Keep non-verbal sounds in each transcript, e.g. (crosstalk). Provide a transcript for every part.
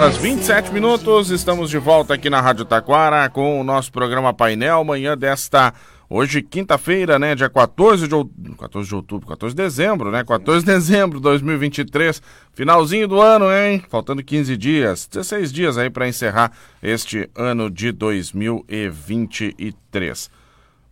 Às 27 minutos, estamos de volta aqui na Rádio Taquara com o nosso programa Painel, manhã desta, hoje quinta-feira, né, dia 14 de, 14 de outubro, 14 de dezembro, né, 14 de dezembro de 2023, finalzinho do ano, hein, faltando 15 dias, 16 dias aí para encerrar este ano de 2023.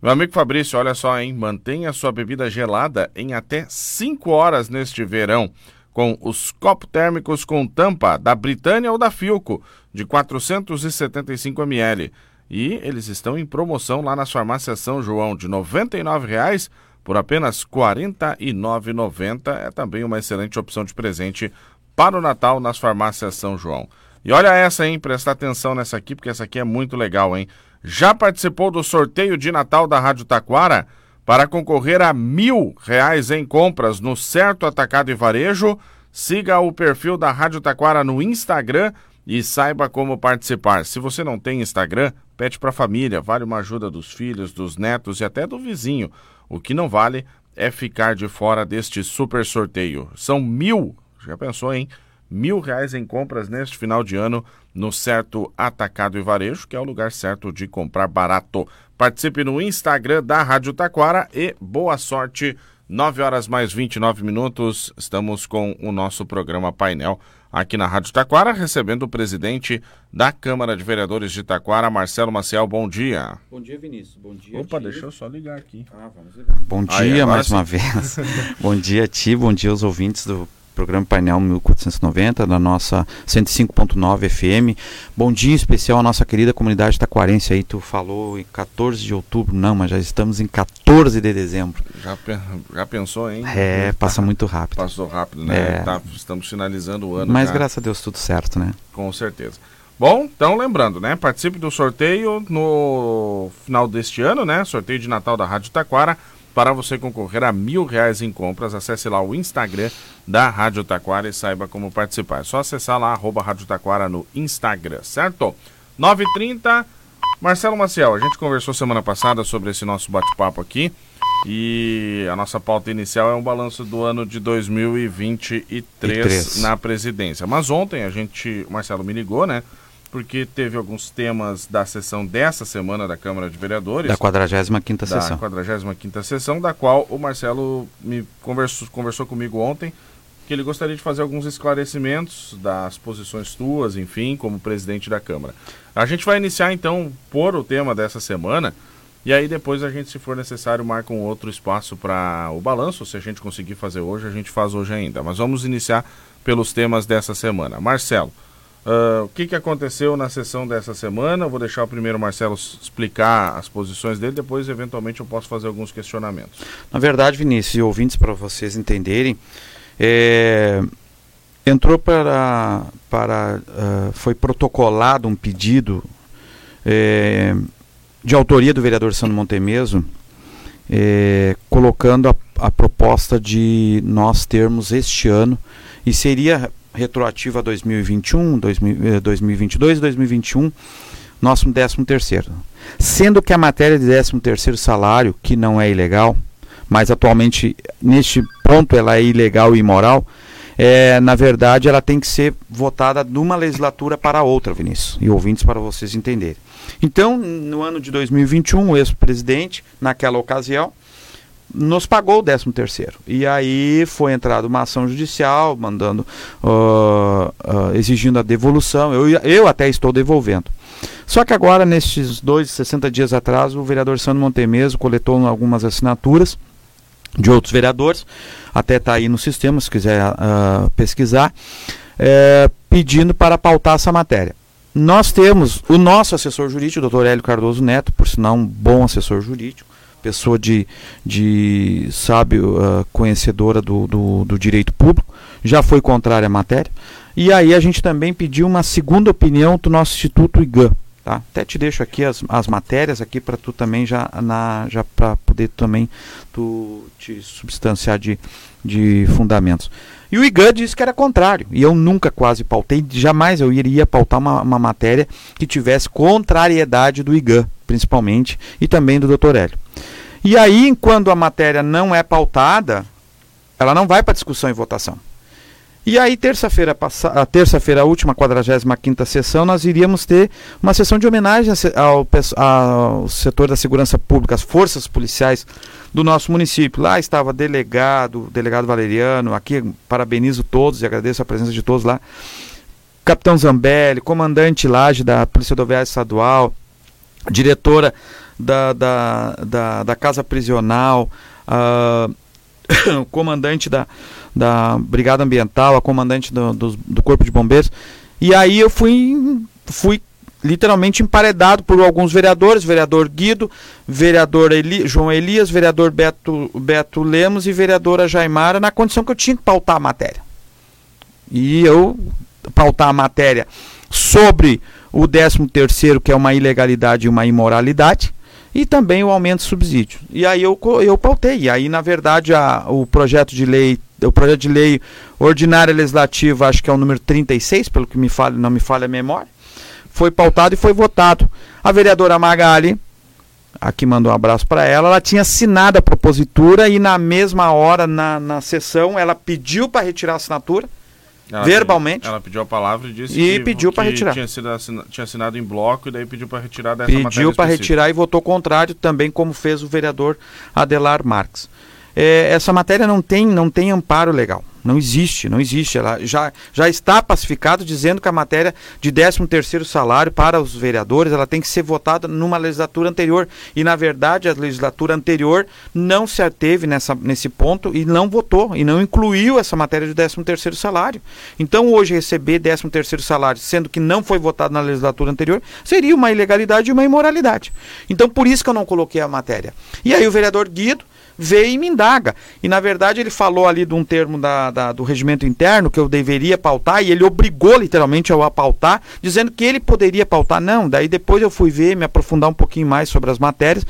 Meu amigo Fabrício, olha só, hein, mantenha sua bebida gelada em até 5 horas neste verão com os copos térmicos com tampa da Britânia ou da Filco, de 475 ml. E eles estão em promoção lá nas farmácias São João, de R$ 99,00 por apenas R$ 49,90. É também uma excelente opção de presente para o Natal nas farmácias São João. E olha essa, hein? Presta atenção nessa aqui, porque essa aqui é muito legal, hein? Já participou do sorteio de Natal da Rádio Taquara? Para concorrer a mil reais em compras no Certo Atacado e Varejo, siga o perfil da Rádio Taquara no Instagram e saiba como participar. Se você não tem Instagram, pede para a família, vale uma ajuda dos filhos, dos netos e até do vizinho. O que não vale é ficar de fora deste super sorteio. São mil, já pensou, hein? Mil reais em compras neste final de ano no Certo Atacado e Varejo, que é o lugar certo de comprar barato. Participe no Instagram da Rádio Taquara e boa sorte. 9 horas mais 29 minutos, estamos com o nosso programa Painel aqui na Rádio Taquara, recebendo o presidente da Câmara de Vereadores de Taquara, Marcelo Maciel. Bom dia. Bom dia, Vinícius. Bom dia. Opa, deixa eu só ligar aqui. Ah, vamos ligar. Bom dia Aí, mais sim. uma vez. (laughs) bom dia a ti, bom dia aos ouvintes do programa Painel 1490, da nossa 105.9 FM. Bom dia especial à nossa querida comunidade taquarense aí, tu falou em 14 de outubro, não, mas já estamos em 14 de dezembro. Já, já pensou, hein? É, passa muito rápido. Passou rápido, né? É. Tá, estamos finalizando o ano. Mas já. graças a Deus tudo certo, né? Com certeza. Bom, então lembrando, né? Participe do sorteio no final deste ano, né? Sorteio de Natal da Rádio Taquara para você concorrer a mil reais em compras, acesse lá o Instagram da Rádio Taquara e saiba como participar. É só acessar lá, arroba Rádio Taquara no Instagram, certo? 9h30, Marcelo Maciel, a gente conversou semana passada sobre esse nosso bate-papo aqui e a nossa pauta inicial é um balanço do ano de 2023 na presidência. Mas ontem a gente, o Marcelo me ligou, né? Porque teve alguns temas da sessão dessa semana da Câmara de Vereadores. Da 45ª sessão. Da 45ª sessão, da qual o Marcelo me conversou, conversou comigo ontem, que ele gostaria de fazer alguns esclarecimentos das posições tuas, enfim, como presidente da Câmara. A gente vai iniciar então por o tema dessa semana, e aí depois a gente, se for necessário, marca um outro espaço para o balanço, se a gente conseguir fazer hoje, a gente faz hoje ainda. Mas vamos iniciar pelos temas dessa semana. Marcelo, Uh, o que, que aconteceu na sessão dessa semana? vou deixar o primeiro Marcelo explicar as posições dele, depois, eventualmente, eu posso fazer alguns questionamentos. Na verdade, Vinícius e ouvintes, para vocês entenderem, é, entrou para. para uh, foi protocolado um pedido é, de autoria do vereador Sandro Montemeso, é, colocando a, a proposta de nós termos este ano, e seria retroativo a 2021, 2022 e 2021, nosso 13 terceiro. Sendo que a matéria de 13 terceiro salário, que não é ilegal, mas atualmente neste ponto ela é ilegal e imoral, é, na verdade ela tem que ser votada de uma legislatura para outra, Vinícius, e ouvintes para vocês entenderem. Então, no ano de 2021, o ex-presidente, naquela ocasião, nos pagou o 13 terceiro. E aí foi entrada uma ação judicial, mandando, uh, uh, exigindo a devolução. Eu, eu até estou devolvendo. Só que agora, nesses dois, 60 dias atrás, o vereador Sandro Montemeso coletou algumas assinaturas de outros vereadores, até está aí no sistema, se quiser uh, pesquisar, é, pedindo para pautar essa matéria. Nós temos o nosso assessor jurídico, o doutor Hélio Cardoso Neto, por sinal um bom assessor jurídico, pessoa de, de sabe, uh, conhecedora do, do, do, direito público, já foi contrária à matéria. E aí a gente também pediu uma segunda opinião do nosso Instituto IGAN. Tá? Até te deixo aqui as, as matérias aqui para tu também já, na, já para poder também tu te substanciar de, de fundamentos. E o IGAN disse que era contrário. E eu nunca quase pautei, jamais eu iria pautar uma, uma matéria que tivesse contrariedade do IGAN, principalmente, e também do Dr. Hélio. E aí, quando a matéria não é pautada, ela não vai para discussão e votação. E aí, terça-feira, a terça-feira, a última 45 sessão, nós iríamos ter uma sessão de homenagem ao, ao setor da segurança pública, as forças policiais do nosso município. Lá estava delegado, delegado Valeriano, aqui parabenizo todos e agradeço a presença de todos lá. Capitão Zambelli, comandante Laje da Polícia Rodoviária Estadual, diretora da, da, da, da Casa Prisional, uh, (coughs) o comandante da, da Brigada Ambiental, a comandante do, do, do, Corpo de Bombeiros. E aí eu fui, fui literalmente emparedado por alguns vereadores, vereador Guido, vereador Eli, João Elias, vereador Beto, Beto Lemos e vereadora Jaimara, na condição que eu tinha que pautar a matéria. E eu pautar a matéria sobre o 13 terceiro, que é uma ilegalidade e uma imoralidade, e também o aumento do subsídio. E aí eu, eu pautei. E aí, na verdade, a, o projeto de lei, o projeto de lei ordinária legislativa, acho que é o número 36, pelo que me fala, não me falha a memória, foi pautado e foi votado. A vereadora Magali, aqui mandou um abraço para ela, ela tinha assinado a propositura e na mesma hora, na, na sessão, ela pediu para retirar a assinatura ela verbalmente. Pediu, ela pediu a palavra e disse e que, pediu para retirar. Tinha, sido assinado, tinha assinado em bloco e daí pediu para retirar dessa Pediu para retirar e votou contrário também, como fez o vereador Adelar Marques. É, essa matéria não tem, não tem amparo legal. Não existe, não existe. Ela já, já está pacificado dizendo que a matéria de 13 terceiro salário para os vereadores, ela tem que ser votada numa legislatura anterior. E na verdade, a legislatura anterior não se ateve nessa, nesse ponto e não votou e não incluiu essa matéria de 13 terceiro salário. Então, hoje receber 13 terceiro salário, sendo que não foi votado na legislatura anterior, seria uma ilegalidade e uma imoralidade. Então, por isso que eu não coloquei a matéria. E aí o vereador Guido veio e me indaga. E na verdade ele falou ali de um termo da, da, do regimento interno que eu deveria pautar e ele obrigou literalmente eu a pautar, dizendo que ele poderia pautar. Não, daí depois eu fui ver, me aprofundar um pouquinho mais sobre as matérias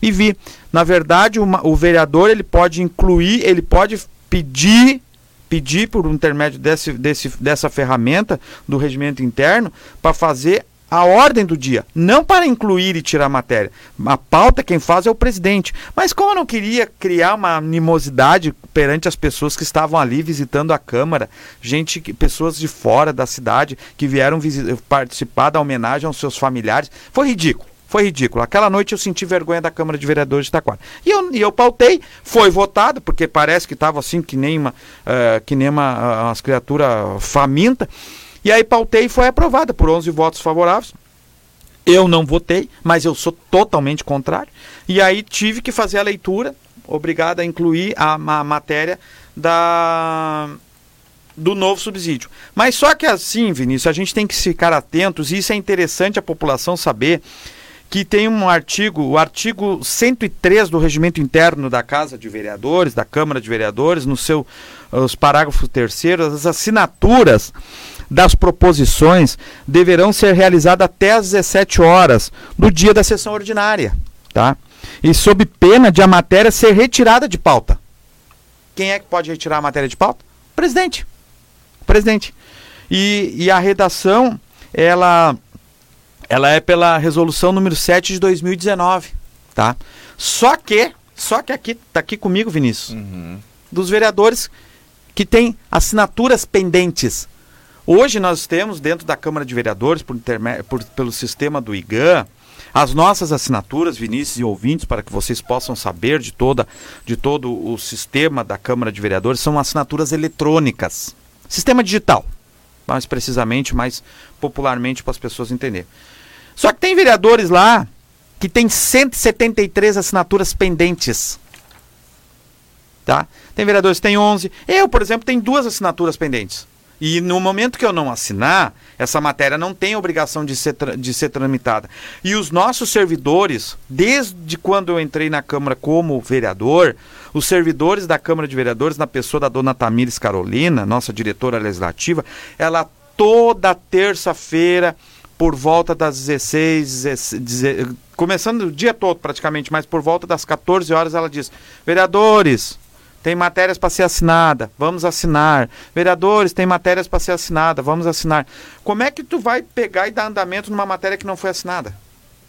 e vi. Na verdade, uma, o vereador ele pode incluir, ele pode pedir pedir por intermédio desse, desse, dessa ferramenta do regimento interno para fazer a ordem do dia, não para incluir e tirar matéria. A pauta quem faz é o presidente. Mas como eu não queria criar uma animosidade perante as pessoas que estavam ali visitando a Câmara, gente, pessoas de fora da cidade que vieram participar da homenagem aos seus familiares, foi ridículo. Foi ridículo. Aquela noite eu senti vergonha da Câmara de Vereadores de Itaquara. E eu, e eu pautei, foi votado, porque parece que estava assim que nem uma, uh, que nem uma, uh, umas criaturas faminta. E aí pautei e foi aprovada por 11 votos favoráveis. Eu não votei, mas eu sou totalmente contrário. E aí tive que fazer a leitura, obrigado a incluir a, a matéria da do novo subsídio. Mas só que assim, Vinícius, a gente tem que ficar atentos, e isso é interessante a população saber, que tem um artigo, o artigo 103 do regimento interno da Casa de Vereadores, da Câmara de Vereadores, no seu os parágrafos terceiros, as assinaturas das proposições deverão ser realizadas até às 17 horas do dia da sessão ordinária, tá? E sob pena de a matéria ser retirada de pauta. Quem é que pode retirar a matéria de pauta? O presidente. O presidente. E, e a redação, ela, ela é pela resolução número 7 de 2019, tá? Só que, só que aqui, tá aqui comigo, Vinícius, uhum. dos vereadores que têm assinaturas pendentes Hoje nós temos dentro da Câmara de Vereadores, por, por, pelo sistema do IGAN, as nossas assinaturas, Vinícius e ouvintes, para que vocês possam saber de, toda, de todo o sistema da Câmara de Vereadores, são assinaturas eletrônicas. Sistema digital, mais precisamente, mais popularmente para as pessoas entenderem. Só que tem vereadores lá que tem 173 assinaturas pendentes. Tá? Tem vereadores que têm 11. Eu, por exemplo, tenho duas assinaturas pendentes. E no momento que eu não assinar, essa matéria não tem obrigação de ser, de ser tramitada. E os nossos servidores, desde quando eu entrei na Câmara como vereador, os servidores da Câmara de Vereadores, na pessoa da dona Tamires Carolina, nossa diretora legislativa, ela toda terça-feira, por volta das 16, 16, começando o dia todo praticamente, mas por volta das 14 horas, ela diz: vereadores tem matérias para ser assinada, vamos assinar. Vereadores, tem matérias para ser assinada, vamos assinar. Como é que tu vai pegar e dar andamento numa matéria que não foi assinada?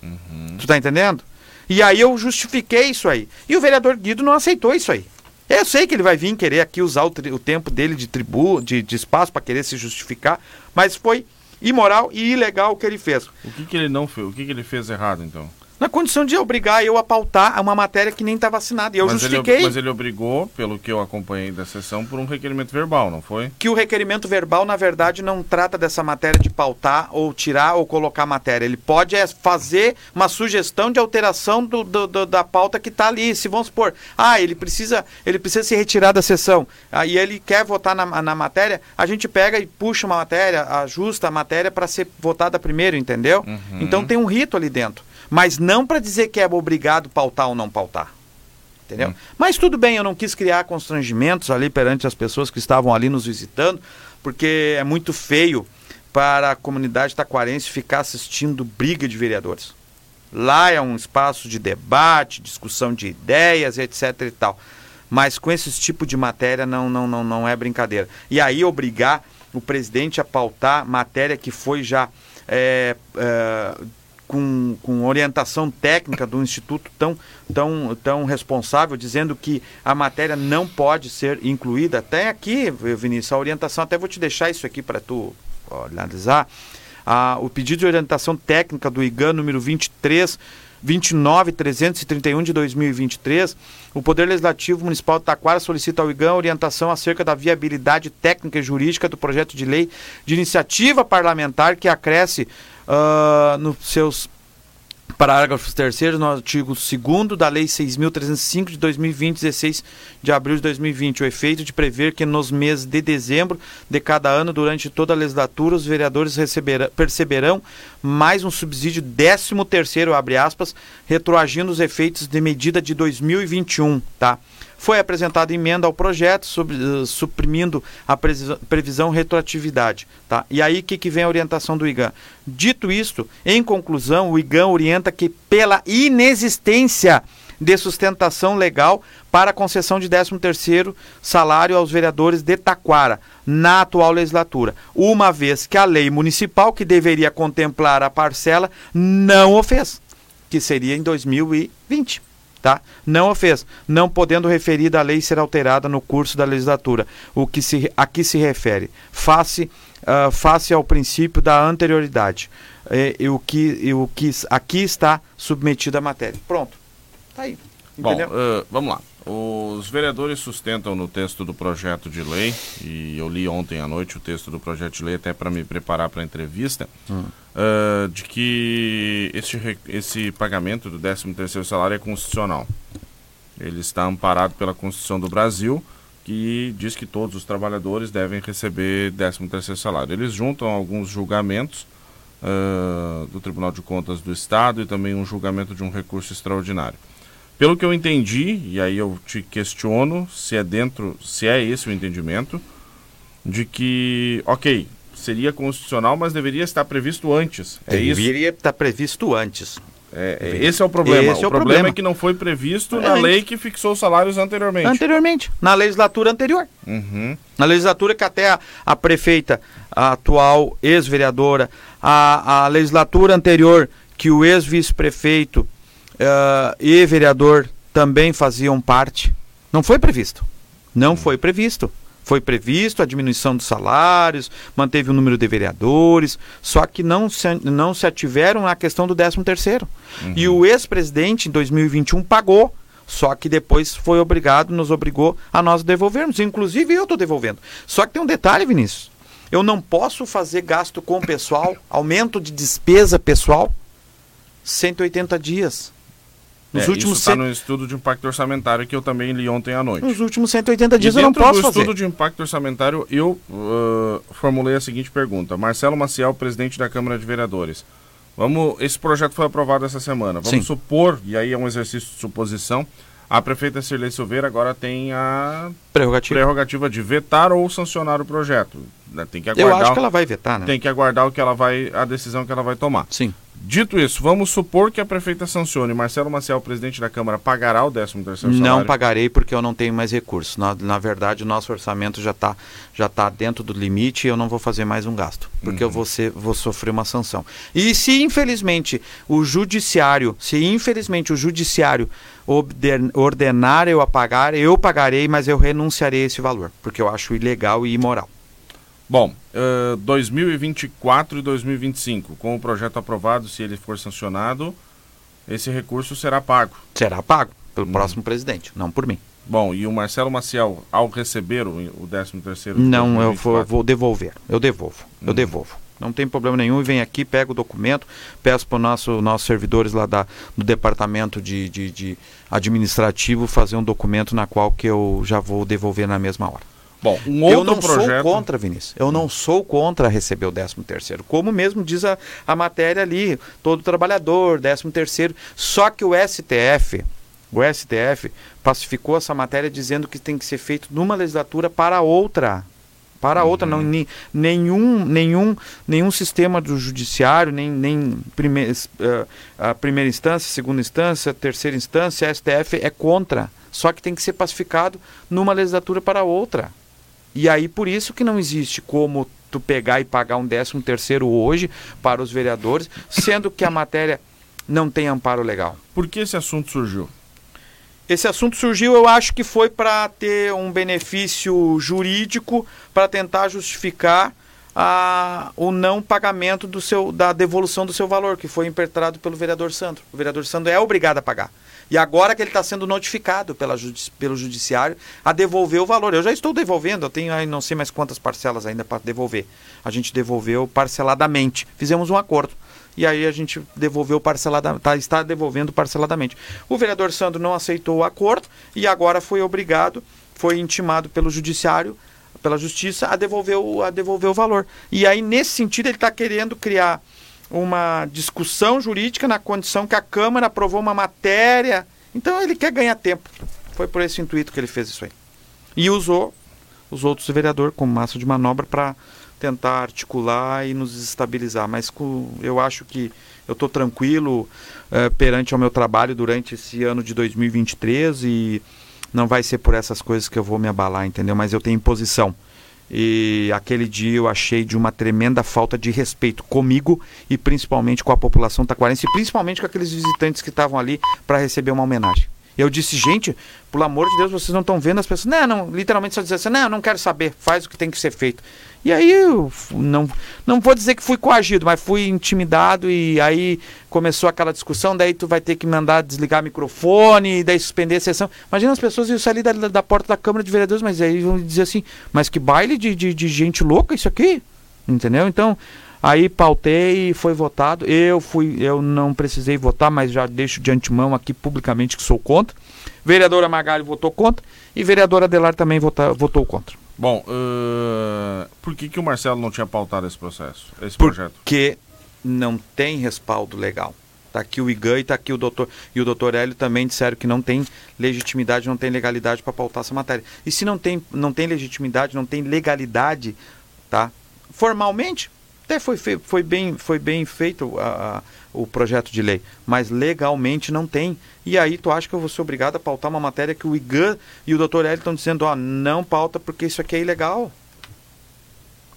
Uhum. Tu tá entendendo? E aí eu justifiquei isso aí. E o vereador Guido não aceitou isso aí. Eu sei que ele vai vir querer aqui usar o, o tempo dele de tribu, de, de espaço para querer se justificar, mas foi imoral e ilegal o que ele fez. O que, que ele não fez? O que, que ele fez errado, então? Na condição de obrigar eu a pautar uma matéria que nem estava assinada. E eu mas, ele, justifiquei mas ele obrigou, pelo que eu acompanhei da sessão, por um requerimento verbal, não foi? que o requerimento verbal, na verdade, não trata dessa matéria de pautar ou tirar ou colocar matéria. Ele pode é, fazer uma sugestão de alteração do, do- do- da pauta que está ali. Se vamos supor, ah, ele precisa, ele precisa se retirar da sessão aí ele quer votar na, na matéria, a gente pega e puxa uma matéria, ajusta a matéria para ser votada primeiro, entendeu? Então tem um rito ali dentro. Mas não para dizer que é obrigado pautar ou não pautar. Entendeu? Hum. Mas tudo bem, eu não quis criar constrangimentos ali perante as pessoas que estavam ali nos visitando, porque é muito feio para a comunidade taquarense ficar assistindo briga de vereadores. Lá é um espaço de debate, discussão de ideias, etc e tal. Mas com esse tipo de matéria não, não, não, não é brincadeira. E aí obrigar o presidente a pautar matéria que foi já é, é, com, com orientação técnica do instituto tão, tão, tão responsável, dizendo que a matéria não pode ser incluída. Até aqui, Vinícius, a orientação, até vou te deixar isso aqui para tu analisar. Ah, o pedido de orientação técnica do IGAN número 23 29331 de 2023, o Poder Legislativo Municipal de Taquara solicita ao IGAN orientação acerca da viabilidade técnica e jurídica do projeto de lei de iniciativa parlamentar que acresce ah, nos seus parágrafos terceiros no artigo 2 da Lei 6.305 de 2020, 16 de abril de 2020, o efeito de prever que nos meses de dezembro de cada ano, durante toda a legislatura, os vereadores receberão, perceberão mais um subsídio 13 terceiro, abre aspas, retroagindo os efeitos de medida de 2021, tá? Foi apresentada emenda ao projeto, sub- eh, suprimindo a previsão, retroatividade. Tá? E aí, o que, que vem a orientação do IGAN? Dito isto, em conclusão, o IGAN orienta que, pela inexistência de sustentação legal para a concessão de 13º salário aos vereadores de Taquara na atual legislatura, uma vez que a lei municipal que deveria contemplar a parcela não o fez, que seria em 2020 tá? Não o fez, não podendo referida a lei ser alterada no curso da legislatura, o que se, a que se refere, face, ah, face ao princípio da anterioridade, eh, e o que, e o que aqui está submetida a matéria. Pronto, tá aí, Bom, eh, vamos lá. Os vereadores sustentam no texto do projeto de lei, e eu li ontem à noite o texto do projeto de lei até para me preparar para a entrevista, eh, de que esse, esse pagamento do 13º salário é constitucional. Ele está amparado pela Constituição do Brasil, que diz que todos os trabalhadores devem receber 13º salário. Eles juntam alguns julgamentos ah, do Tribunal de Contas do Estado e também um julgamento de um recurso extraordinário. Pelo que eu entendi, e aí eu te questiono se é dentro, se é esse o entendimento, de que, ok, seria constitucional, mas deveria estar previsto antes. É isso. Deveria estar previsto antes. É, é- esse é o problema. Esse o é o problema, problema. é que não foi previsto É, na lei que fixou os salários anteriormente. Anteriormente, na legislatura anterior. Uhum. Na legislatura que até a, a prefeita, a atual ex-vereadora, a, a legislatura anterior que o ex-vice-prefeito eh, e vereador também faziam parte, não foi previsto. Não foi previsto. Foi previsto a diminuição dos salários, manteve o número de vereadores, só que não se, não se ativeram na questão do 13 terceiro. E o ex-presidente, em 2021, pagou só que depois foi obrigado, nos obrigou a nós devolvermos. Inclusive eu estou devolvendo. Só que tem um detalhe, Vinícius. Eu não posso fazer gasto com o pessoal, aumento de despesa pessoal, 180 dias. Nos, É, últimos, isso está cem- no estudo de impacto orçamentário que eu também li ontem à noite. nos últimos 180 dias e eu não dentro posso do fazer. estudo de impacto orçamentário, eu uh, formulei a seguinte pergunta. Marcelo Maciel, presidente da Câmara de Vereadores. Vamos, esse projeto foi aprovado essa semana. Vamos Sim. supor, e aí é um exercício de suposição, a prefeita Cirlei Silveira agora tem a Prerrogativa. prerrogativa de vetar ou sancionar o projeto. né? Tem que Eu aguardar, acho que ela vai vetar, né? tem que aguardar o que ela vai, a decisão que ela vai tomar. Sim. Dito isso, vamos supor que a prefeita sancione. Marcelo Maciel, presidente da Câmara, pagará o 13 terceiro salário? Não pagarei porque eu não tenho mais recursos. Na, na verdade, o nosso orçamento já está já tá dentro do limite e eu não vou fazer mais um gasto. Porque uhum. eu vou, ser, vou sofrer uma sanção. E se, infelizmente, o judiciário, se infelizmente o judiciário ordenar eu a pagar, eu pagarei, mas eu renunciarei a esse valor. Porque eu acho ilegal e imoral. Bom, uh, 2024 e 2025, com o projeto aprovado, se ele for sancionado, esse recurso será pago. Será pago pelo hum. próximo presidente, não por mim. Bom, e o Marcelo Maciel, ao receber o, o 13 terceiro... Não, eu vou, vou, devolver, eu devolvo, hum. eu devolvo. Não tem problema nenhum, vem aqui, pega o documento, peço para os nosso, nossos servidores lá da, do departamento de, de, de administrativo fazer um documento na qual que eu já vou devolver na mesma hora. Bom, um outro eu não projeto... sou contra, Vinícius. Eu não sou contra receber o 13 terceiro. Como mesmo diz a, a matéria ali, todo trabalhador, 13 terceiro. Só que o STF, o STF pacificou essa matéria dizendo que tem que ser feito numa legislatura para outra. Para uhum. outra, não, ni, nenhum, nenhum, nenhum sistema do judiciário, nem, nem prime, uh, a primeira instância, segunda instância, terceira instância, STF é contra. Só que tem que ser pacificado numa legislatura para outra. E aí por isso que não existe como tu pegar e pagar um décimo terceiro hoje para os vereadores, sendo que a matéria não tem amparo legal. Por que esse assunto surgiu? Esse assunto surgiu, eu acho que foi para ter um benefício jurídico para tentar justificar a, o não pagamento do seu, da devolução do seu valor, que foi impetrado pelo vereador Sandro. O vereador Sandro é obrigado a pagar. E agora que ele está sendo notificado pela pelo judiciário a devolver o valor. Eu já estou devolvendo, eu tenho aí não sei mais quantas parcelas ainda para devolver. A gente devolveu parceladamente. Fizemos um acordo. E aí a gente devolveu parceladamente, tá, está devolvendo parceladamente. O vereador Sandro não aceitou o acordo e agora foi obrigado, foi intimado pelo judiciário pela justiça a devolver o, a devolver o valor. E aí, nesse sentido, ele está querendo criar uma discussão jurídica na condição que a Câmara aprovou uma matéria. Então ele quer ganhar tempo. Foi por esse intuito que ele fez isso aí. E usou os outros vereadores como massa de manobra para tentar articular e nos estabilizar. Mas com, eu acho que eu estou tranquilo eh, perante ao meu trabalho durante esse ano de 2023 e não vai ser por essas coisas que eu vou me abalar, entendeu? Mas eu tenho posição. E aquele dia eu achei de uma tremenda falta de respeito comigo e principalmente com a população taquarense e principalmente com aqueles visitantes que estavam ali para receber uma homenagem. Eu disse, gente, pelo amor de Deus, vocês não estão vendo as pessoas. Não, não, literalmente só dizer assim, não, não quero saber, faz o que tem que ser feito. E aí eu não, não vou dizer que fui coagido, mas fui intimidado e aí começou aquela discussão, daí tu vai ter que mandar desligar microfone, daí suspender a sessão. Imagina as pessoas iam sair da, da porta da Câmara de Vereadores, mas aí vão dizer assim, mas que baile de, de, de gente louca isso aqui? Entendeu? Então, aí pautei e foi votado. Eu fui, eu não precisei votar, mas já deixo de antemão aqui publicamente que sou contra. Vereadora Magalho votou contra e vereadora Adelar também vota, votou contra. Bom, uh, por que, que o Marcelo não tinha pautado esse processo, esse Porque projeto? Porque não tem respaldo legal. Está aqui o IGAN e está aqui o doutor. E o doutor Hélio também disseram que não tem legitimidade, não tem legalidade para pautar essa matéria. E se não tem, não tem legitimidade, não tem legalidade, tá? Formalmente, até foi, foi, bem, foi bem feito a, a o projeto de lei, mas legalmente não tem. E aí tu acha que eu vou ser obrigado a pautar uma matéria que o IGAN e o Dr. Hélio estão dizendo, ó, não pauta porque isso aqui é ilegal.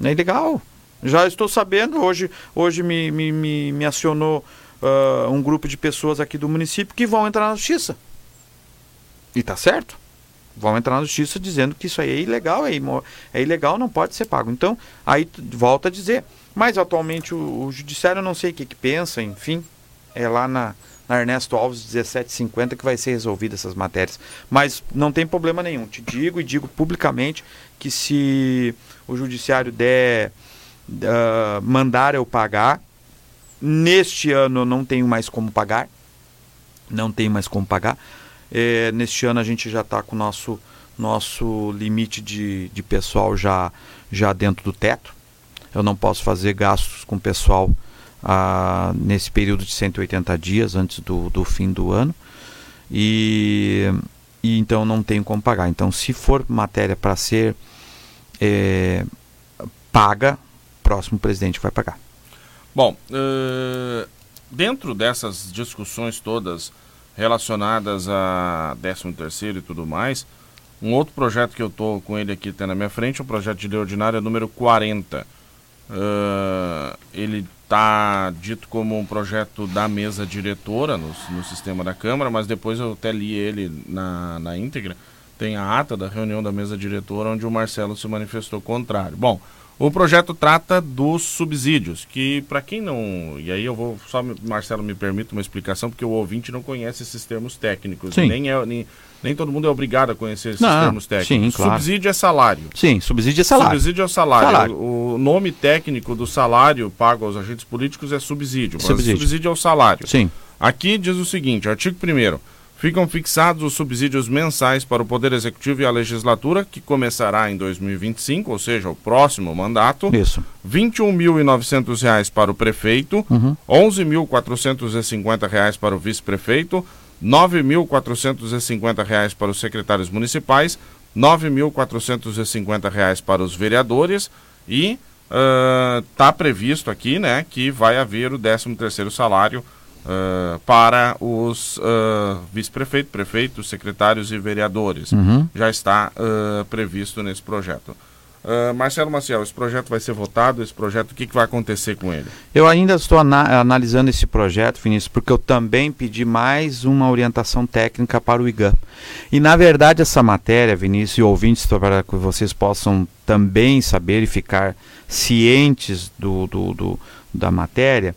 Não é ilegal. Já estou sabendo, hoje, hoje me, me, me, me acionou uh, um grupo de pessoas aqui do município que vão entrar na justiça. E tá certo. Vão entrar na justiça dizendo que isso aí é ilegal, é, é ilegal, não pode ser pago. Então, aí volta a dizer, mas atualmente o, o judiciário não sei o que, que pensa, enfim, é lá na, na Ernesto Alves 1750 que vai ser resolvida essas matérias. Mas não tem problema nenhum. Te digo e digo publicamente que se o judiciário der uh, mandar eu pagar, neste ano eu não tenho mais como pagar. Não tenho mais como pagar. É, neste ano a gente já está com o nosso, nosso limite de, de pessoal já, já dentro do teto eu não posso fazer gastos com o pessoal ah, nesse período de 180 dias antes do, do fim do ano e, e então não tenho como pagar. Então, se for matéria para ser é, paga, próximo presidente vai pagar. Bom, uh, dentro dessas discussões todas relacionadas a 13 terceiro e tudo mais, um outro projeto que eu estou com ele aqui até na minha frente, o projeto de lei ordinária número 40. Uh, ele está dito como um projeto da mesa diretora no, no sistema da Câmara, mas depois eu até li ele na, na íntegra. Tem a ata da reunião da mesa diretora onde o Marcelo se manifestou contrário. Bom, o projeto trata dos subsídios, que para quem não. E aí eu vou. Só, Marcelo, me permite uma explicação, porque o ouvinte não conhece esses termos técnicos. Sim. Nem, é, nem, nem todo mundo é obrigado a conhecer esses Não, termos técnicos. sim, claro. Subsídio é salário. Sim, subsídio é salário. Subsídio é salário. Salário. O nome técnico do salário pago aos agentes políticos é subsídio. Subsídio. subsídio é o salário. Sim. Aqui diz o seguinte, artigo 1 Ficam fixados os subsídios mensais para o Poder Executivo e a Legislatura, que começará em 2025, ou seja, o próximo mandato. Isso. 21.900 reais para o prefeito, Uhum. 11.450 reais para o vice-prefeito, 9.450 reais para os secretários municipais, 9.450 reais para os vereadores e está previsto aqui né, que vai haver o 13º salário ah, para os ah, vice-prefeito, prefeitos, secretários e vereadores. Uhum. Já está ah, previsto nesse projeto. Ah, Marcelo Maciel, esse projeto vai ser votado? Esse projeto, o que, que vai acontecer com ele? Eu ainda estou ana- analisando esse projeto, Vinícius, porque eu também pedi mais uma orientação técnica para o IGAM. E, na verdade, essa matéria, Vinícius e ouvintes, para que vocês possam também saber e ficar cientes do, do- do- da matéria,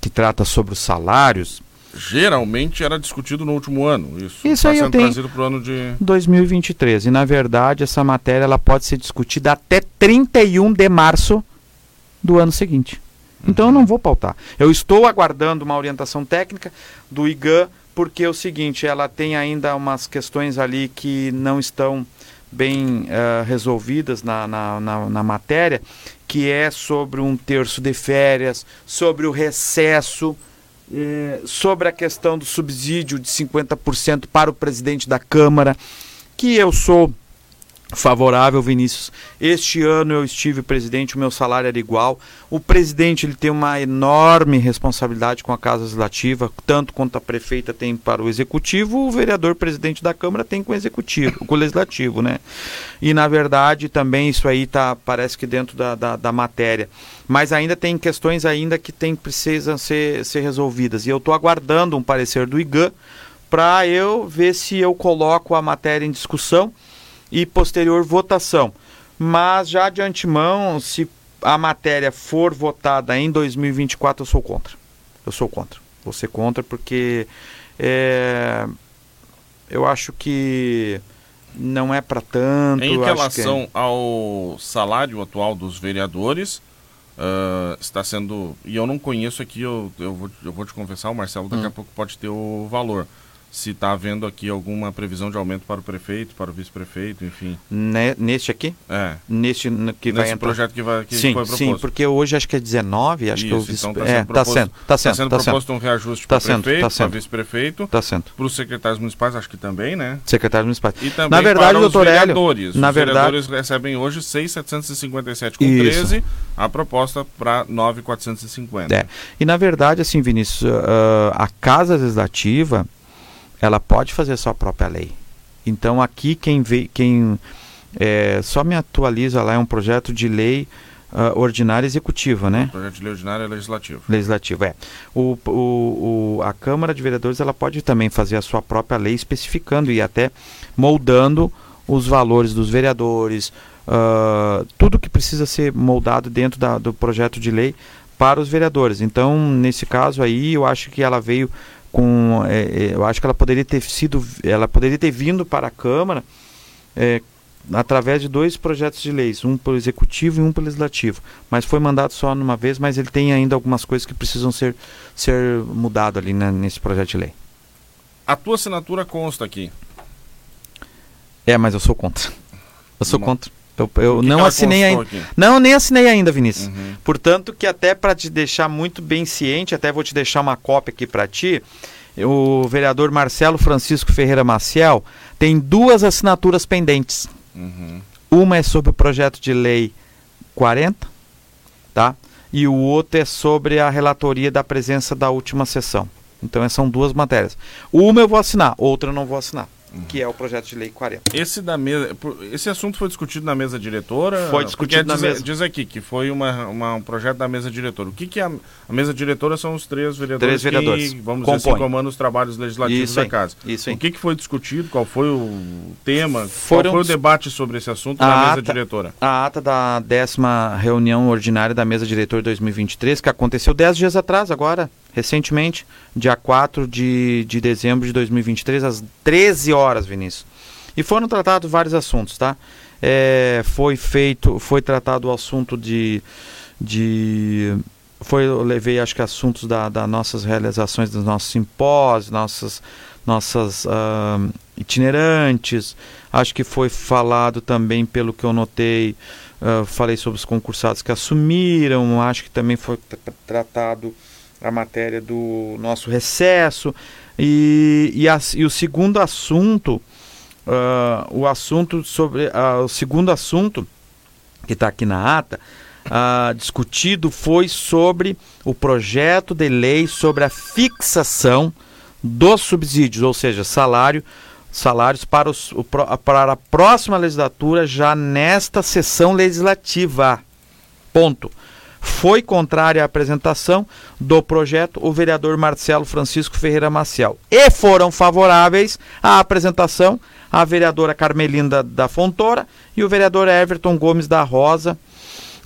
que trata sobre os salários, Geralmente era discutido no último ano. Isso, Isso tá aí eu sendo tenho- trazido para o ano de. 2023. E, na verdade, essa matéria ela pode ser discutida até 31 de março do ano seguinte. Então eu não vou pautar. Eu estou aguardando uma orientação técnica do IGAN, porque é o seguinte, ela tem ainda umas questões ali que não estão bem eh, resolvidas na, na, na, na matéria, que é sobre um terço de férias, sobre o recesso, eh, sobre a questão do subsídio de 50% para o presidente da Câmara, que eu sou favorável, Vinícius. Este ano eu estive presidente, o meu salário era igual. O presidente ele tem uma enorme responsabilidade com a Casa Legislativa, tanto quanto a prefeita tem para o executivo, o vereador presidente da Câmara tem com o executivo, com o legislativo, né? E na verdade também isso aí tá, parece que dentro da, da, da matéria. Mas ainda tem questões ainda que tem, precisam ser, ser resolvidas. E eu estou aguardando um parecer do IGAN para eu ver se eu coloco a matéria em discussão e posterior votação. Mas já de antemão, se a matéria for votada em 2024, eu sou contra. Eu sou contra. Vou ser contra porque é, eu acho que não é para tanto. Em é- relação ao salário atual dos vereadores, ah, está sendo. E eu não conheço aqui, eu, eu, vou, eu vou te confessar, o Marcelo daqui Hum. a pouco pode ter o valor. Se está havendo aqui alguma previsão de aumento para o prefeito, para o vice-prefeito, enfim. Ne- neste aqui? É. Neste que vai Nesse entrar. projeto que, vai, que sim, foi proposto. sim, porque hoje acho que é 19, acho que eu Isso, vi. então tá é, sendo tá proposto- sendo, tá Está sendo, sendo tá sendo, proposto um reajuste Tá para sendo, prefeito, tá para sendo. vice-prefeito, tá sendo. para os secretários municipais, acho que também, né? Secretário municipal. E também Na verdade, para os doutor vereadores. na os verdade- vereadores recebem hoje 6,757 com Isso. 13, a proposta para 9,450. É. E na verdade, assim, Vinícius, ah, a Casa Legislativa, ela pode fazer a sua própria lei. Então aqui quem vê, quem é, só me atualiza lá é um projeto de lei ah, ordinária executiva, né? Projeto de lei ordinário é legislativo. Legislativo, é. O, o, o- a Câmara de Vereadores ela pode também fazer a sua própria lei especificando e até moldando os valores dos vereadores, ah, tudo que precisa ser moldado dentro da- do projeto de lei para os vereadores. Então, nesse caso aí, eu acho que ela veio com, é, é, eu acho que ela poderia ter sido, ela poderia ter vindo para a Câmara é, através de dois projetos de leis, um pelo executivo e um pelo legislativo. Mas foi mandado só numa vez, mas ele tem ainda algumas coisas que precisam ser, ser mudado ali né, nesse projeto de lei. A tua assinatura consta aqui. É, mas eu sou contra. Eu sou contra. Eu, eu não assinei ainda. aqui? Não, nem assinei ainda, Vinícius. Uhum. Portanto, que até para te deixar muito bem ciente, até vou te deixar uma cópia aqui para ti. O vereador Marcelo Francisco Ferreira Maciel tem duas assinaturas pendentes. Uhum. Uma é sobre o projeto de lei 40, tá? e o outro é sobre a relatoria da presença da última sessão. Então essas são duas matérias. Uma eu vou assinar, outra eu não vou assinar que é o projeto de lei 40. Esse da mesa, esse assunto foi discutido na mesa diretora? Foi discutido na diz, mesa. Diz aqui que foi uma, uma, um projeto da mesa diretora. O que, que é a, a mesa diretora são os três vereadores, três vereadores. que, vamos Compõe. dizer assim, comandam os trabalhos legislativos Isso da casa. Isso aí. O que, que foi discutido? Qual foi o tema? Foram Qual foi o debate sobre esse assunto a na mesa ata, diretora? A ata da décima reunião ordinária da mesa diretora 2023, que aconteceu dez dias atrás, agora, recentemente, dia 4 de, de dezembro de 2023, às 13 horas, Vinícius. E foram tratados vários assuntos, tá? É, foi feito, foi tratado o assunto de, de foi, eu levei acho que assuntos da, da nossas realizações dos nossos simpósios, nossas, nossas uh, itinerantes. Acho que foi falado também, pelo que eu notei, uh, falei sobre os concursados que assumiram. Acho que também foi tratado a matéria do nosso recesso. E, e, a, e o segundo assunto Uh, o assunto sobre uh, o segundo assunto que está aqui na ata uh, discutido foi sobre o projeto de lei sobre a fixação dos subsídios, ou seja, salário, salários para, os, o, para a próxima legislatura já nesta sessão legislativa. Ponto. Foi contrária à apresentação do projeto o vereador Marcelo Francisco Ferreira Maciel. E foram favoráveis à apresentação a vereadora Carmelinda da Fontoura e o vereador Everton Gomes da Rosa.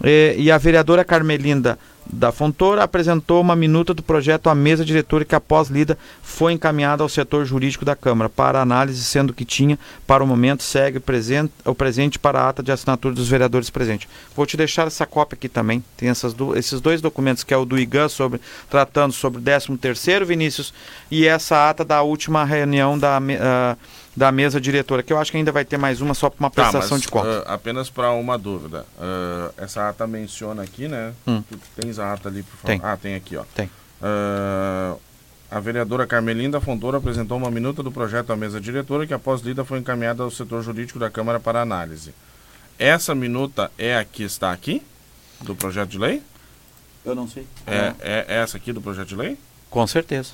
E, e a vereadora Carmelinda da Fontoura apresentou uma minuta do projeto à mesa diretora que, após lida, foi encaminhada ao setor jurídico da Câmara para análise, sendo que tinha, para o momento, segue presente, o presente para a ata de assinatura dos vereadores presentes. Vou te deixar essa cópia aqui também. Tem essas do, esses dois documentos, que é o do IGAN, sobre, tratando sobre o 13º, Vinícius, e essa ata da última reunião da... Uh, da mesa diretora, que eu acho que ainda vai ter mais uma só para uma prestação tá, mas, de contas. Uh, apenas para uma dúvida. Uh, essa ata menciona aqui, né? Hum. Tu tens a ata ali, por favor. Tem. Ah, tem aqui, ó. Tem. Uh, a vereadora Carmelinda Fontoura apresentou uma minuta do projeto à mesa diretora que, após lida, foi encaminhada ao setor jurídico da Câmara para análise. Essa minuta é a que está aqui, do projeto de lei? Eu não sei. É, é essa aqui do projeto de lei? Com certeza.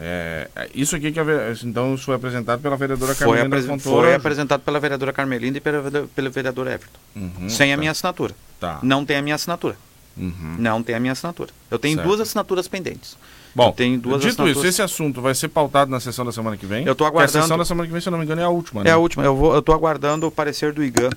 É, isso aqui que então foi apresentado pela vereadora foi Carmelinda apres Fontoura. Foi apresentado pela vereadora Carmelinda e pela, pelo vereador Everton. Uhum, sem tá. a minha assinatura. Tá. Não tem a minha assinatura. Uhum. Não tem a minha assinatura. Eu tenho Certo. duas assinaturas pendentes. Bom, dito assinaturas. isso, esse assunto vai ser pautado na sessão da semana que vem? Eu tô Porque A aguardando- sessão da semana que vem, se eu não me engano, é a última, né? É a última. Eu vou, eu estou aguardando o parecer do IGAN.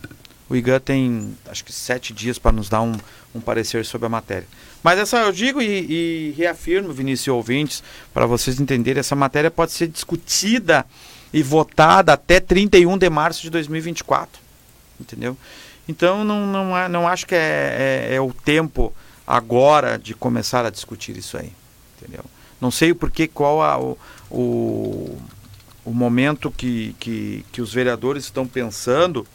O IGAN tem, acho que sete dias para nos dar um, um parecer sobre a matéria. Mas essa eu digo e, e reafirmo, Vinícius ouvintes, para vocês entenderem, essa matéria pode ser discutida e votada até 31 de março de 2024. Entendeu? Então não, não, não acho que é, é, é o tempo agora de começar a discutir isso aí. Entendeu? Não sei o porquê, qual a, o, o, o momento que, que, que os vereadores estão pensando.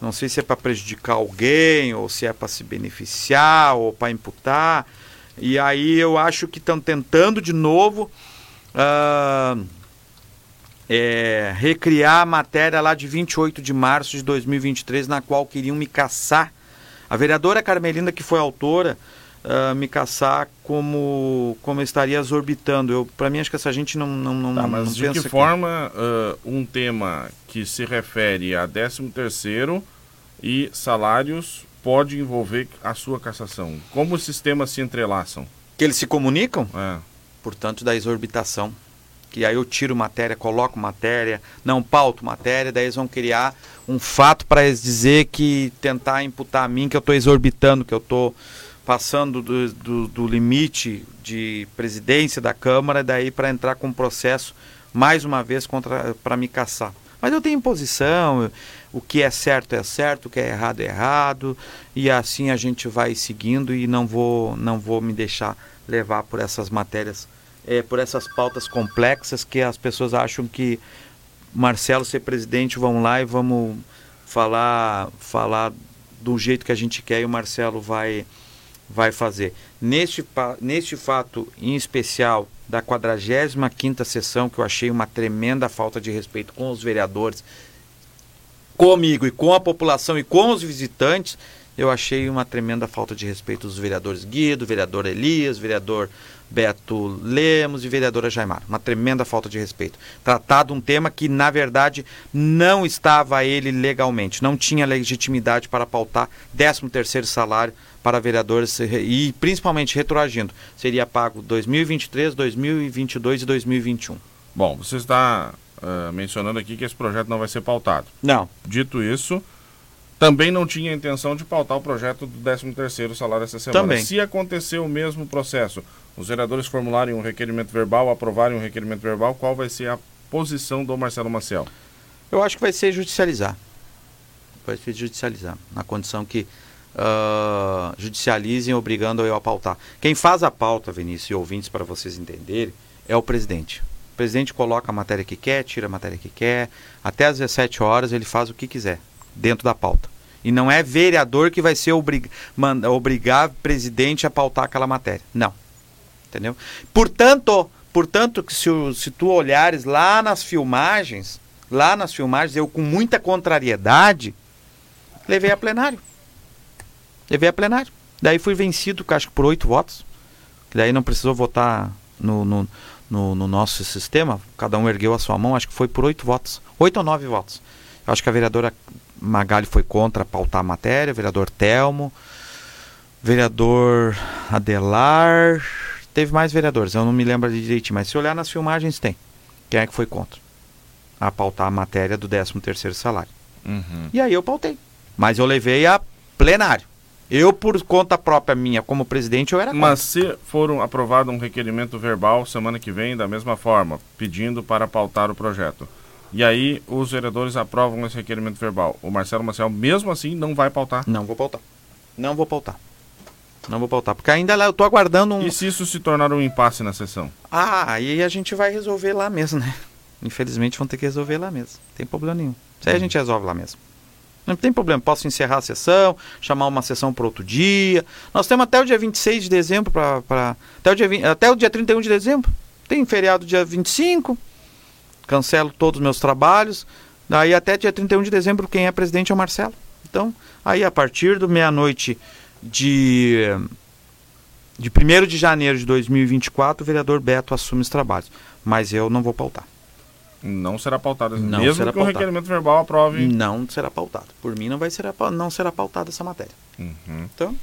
Não sei se é para prejudicar alguém, ou se é para se beneficiar, ou para imputar. E aí eu acho que estão tentando de novo ah, é, recriar a matéria lá de 28 de março de 2023, na qual queriam me caçar. A vereadora Carmelinda, que foi autora, ah, me caçar como, como eu estaria exorbitando. Eu, para mim, acho que essa gente não, não, não, Tá, não mas de pensa que que- forma ah, um tema que se refere a 13 terceiro e salários pode envolver a sua cassação? Como os sistemas se entrelaçam? que eles se comunicam? É. portanto, da exorbitação. Que aí eu tiro matéria, coloco matéria, não pauto matéria, daí eles vão criar um fato para dizer que tentar imputar a mim que eu estou exorbitando, que eu estou passando do, do, do limite de presidência da Câmara, daí para entrar com um processo mais uma vez para me caçar. Mas eu tenho posição, o que é certo é certo, o que é errado é errado, e assim a gente vai seguindo e não vou não vou me deixar levar por essas matérias, eh, por essas pautas complexas que as pessoas acham que Marcelo ser presidente, vamos lá e vamos falar falar do jeito que a gente quer e o Marcelo vai vai fazer. Neste, neste fato em especial da 45ª sessão, que eu achei uma tremenda falta de respeito com os vereadores, comigo e com a população e com os visitantes, eu achei uma tremenda falta de respeito dos vereadores Guido, vereador Elias, vereador Beto Lemos e vereadora Jaimar. Uma tremenda falta de respeito. Tratado um tema que, na verdade, não estava ele legalmente, não tinha legitimidade para pautar 13º salário para vereadores e principalmente retroagindo. Seria pago 2023, 2022 e 2021. Bom, você está uh, mencionando aqui que esse projeto não vai ser pautado. Não. Dito isso, também não tinha intenção de pautar o projeto do 13º salário essa semana. Também. Se acontecer o mesmo processo, os vereadores formularem um requerimento verbal, aprovarem um requerimento verbal, qual vai ser a posição do Marcelo Maciel? Eu acho que vai ser judicializar. Vai ser judicializar, na condição que uh, judicializem obrigando eu a pautar. Quem faz a pauta, Vinícius e ouvintes, para vocês entenderem, é o presidente. O presidente coloca a matéria que quer, tira a matéria que quer, até às 17 horas ele faz o que quiser dentro da pauta. E não é vereador que vai ser obrig... obrigar o presidente a pautar aquela matéria. Não. Entendeu? Portanto, portanto se, se tu olhares lá nas filmagens, lá nas filmagens, eu com muita contrariedade, levei a plenário. Levei a plenário. Daí fui vencido, acho que por oito votos. Daí não precisou votar no, no, no, no, nosso sistema. Cada um ergueu a sua mão, acho que foi por oito votos. Oito ou nove votos. Eu acho que a vereadora Magali foi contra pautar a matéria, vereador Telmo, vereador Adelar, teve mais vereadores, eu não me lembro direitinho, mas se olhar nas filmagens tem. Quem é que foi contra? A pautar a matéria do 13 terceiro salário. Uhum. E aí eu pautei. Mas eu levei a plenário. Eu, por conta própria minha, como presidente, eu era contra. Mas se for um, aprovado um requerimento verbal semana que vem, da mesma forma, pedindo para pautar o projeto, e aí os vereadores aprovam esse requerimento verbal. O Marcelo Maciel, mesmo assim, não vai pautar? Não vou pautar. Não vou pautar. Não vou pautar, porque ainda lá eu tô aguardando um. E se isso se tornar um impasse na sessão? Ah, aí a gente vai resolver lá mesmo, né? Infelizmente vão ter que resolver lá mesmo. Não tem problema nenhum. Isso aí a gente resolve lá mesmo. Não tem problema, posso encerrar a sessão, chamar uma sessão para outro dia. Nós temos até o dia 26 de dezembro para. Até, o dia 20, até o dia 31 de dezembro. Tem feriado dia 25 cancelo todos os meus trabalhos. Daí até dia 31 de dezembro, quem é presidente é o Marcelo. Então, aí a partir do meia-noite de, de 1 de janeiro de 2024, o vereador Beto assume os trabalhos. Mas eu não vou pautar. Não será pautado. Não Mesmo será que o pautado. requerimento verbal aprove. Não será pautado. Por mim não vai ser não será pautada essa matéria. Uhum. Então,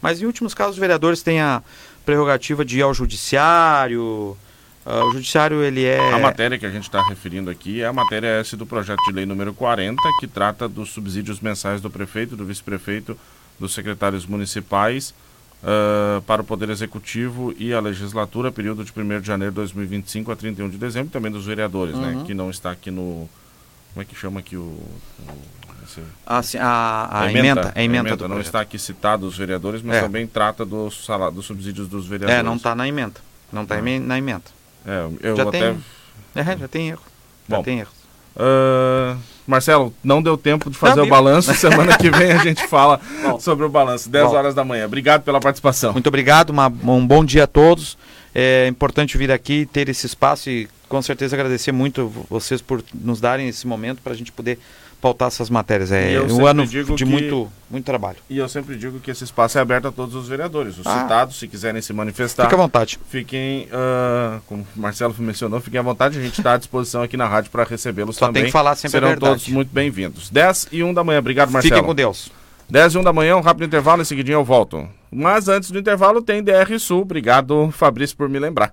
mas em últimos casos os vereadores têm a prerrogativa de ir ao judiciário, Uh, o judiciário ele é. A matéria que a gente está referindo aqui é a matéria S do projeto de lei número 40, que trata dos subsídios mensais do prefeito, do vice-prefeito, dos secretários municipais uh, para o Poder Executivo e a legislatura, período de 1 de janeiro de 2025 a 31 de dezembro, também dos vereadores, né? Uhum. Que não está aqui no. Como é que chama aqui o. o Ah, sim, a, a, emenda, a emenda, do não projeto. está aqui citado os vereadores, mas É. também trata dos, sala- dos subsídios dos vereadores. É, não está na emenda. Não está Não. na emenda. É, eu Já até. tem. É, já tem erro. Já Bom. tem erro. Ah, Marcelo, não deu tempo de fazer Não, o balanço. (laughs) Semana que vem a gente fala Bom. sobre o balanço. 10 Bom. horas da manhã. Obrigado pela participação. Muito obrigado, uma- um bom dia a todos. É importante vir aqui, ter esse espaço e com certeza agradecer muito vocês por nos darem esse momento para a gente poder pautar essas matérias. É eu um ano digo de que- muito, muito trabalho. E eu sempre digo que esse espaço é aberto a todos os vereadores. Os Ah. citados, se quiserem se manifestar, Fique à vontade. fiquem, ah, como o Marcelo mencionou, fiquem à vontade. A gente está à disposição aqui na rádio para recebê-los Só também. tem que falar sempre a Serão todos muito bem-vindos. 10 e 1 da manhã. Obrigado, Marcelo. Fiquem com Deus. 10 e 1 da manhã, um rápido intervalo, em seguidinho eu volto. Mas antes do intervalo tem DR Sul. Obrigado, Fabrício, por me lembrar.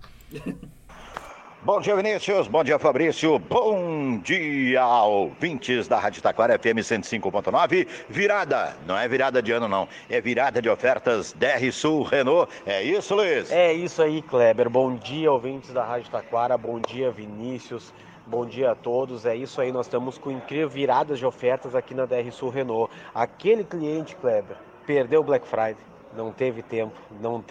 Bom dia, Vinícius. Bom dia, Fabrício. Bom dia, ouvintes da Rádio Taquara FM 105.9. Virada. Não é virada de ano, não. É virada de ofertas DR Sul Renault. É isso, Luiz? É isso aí, Kleber. Bom dia, ouvintes da Rádio Taquara. Bom dia, Vinícius. Bom dia a todos. É isso aí, nós estamos com incrível viradas de ofertas aqui na DR Sul Renault. Aquele cliente, Kleber, perdeu o Black Friday, não teve tempo, não teve